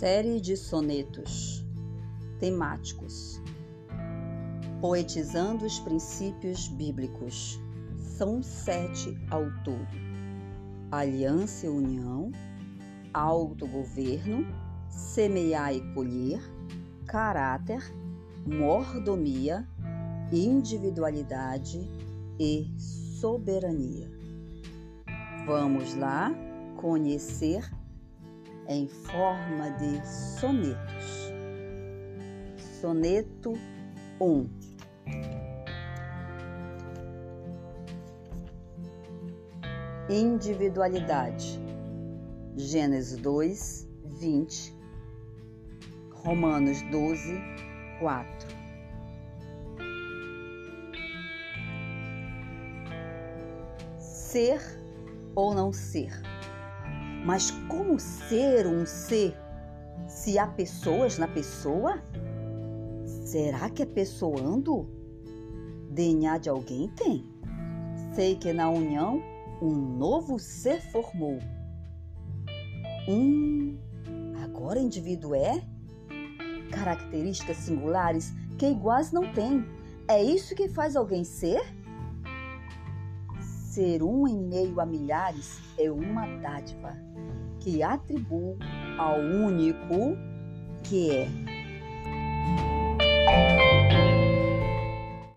Série de sonetos temáticos, poetizando os princípios bíblicos. São sete ao todo: aliança e união, autogoverno, semear e colher, caráter, mordomia, individualidade e soberania. Vamos lá conhecer em forma de sonetos. Soneto 1 Individualidade Gênesis 2, 20 Romanos 12, 4 Ser ou não ser? Mas como ser um ser se há pessoas na pessoa? Será que é pessoando? DNA de alguém tem. Sei que na união um novo ser formou. Hum, agora indivíduo é? Características singulares que iguais não tem. É isso que faz alguém ser? Ser um em meio a milhares é uma dádiva que atribuo ao único que é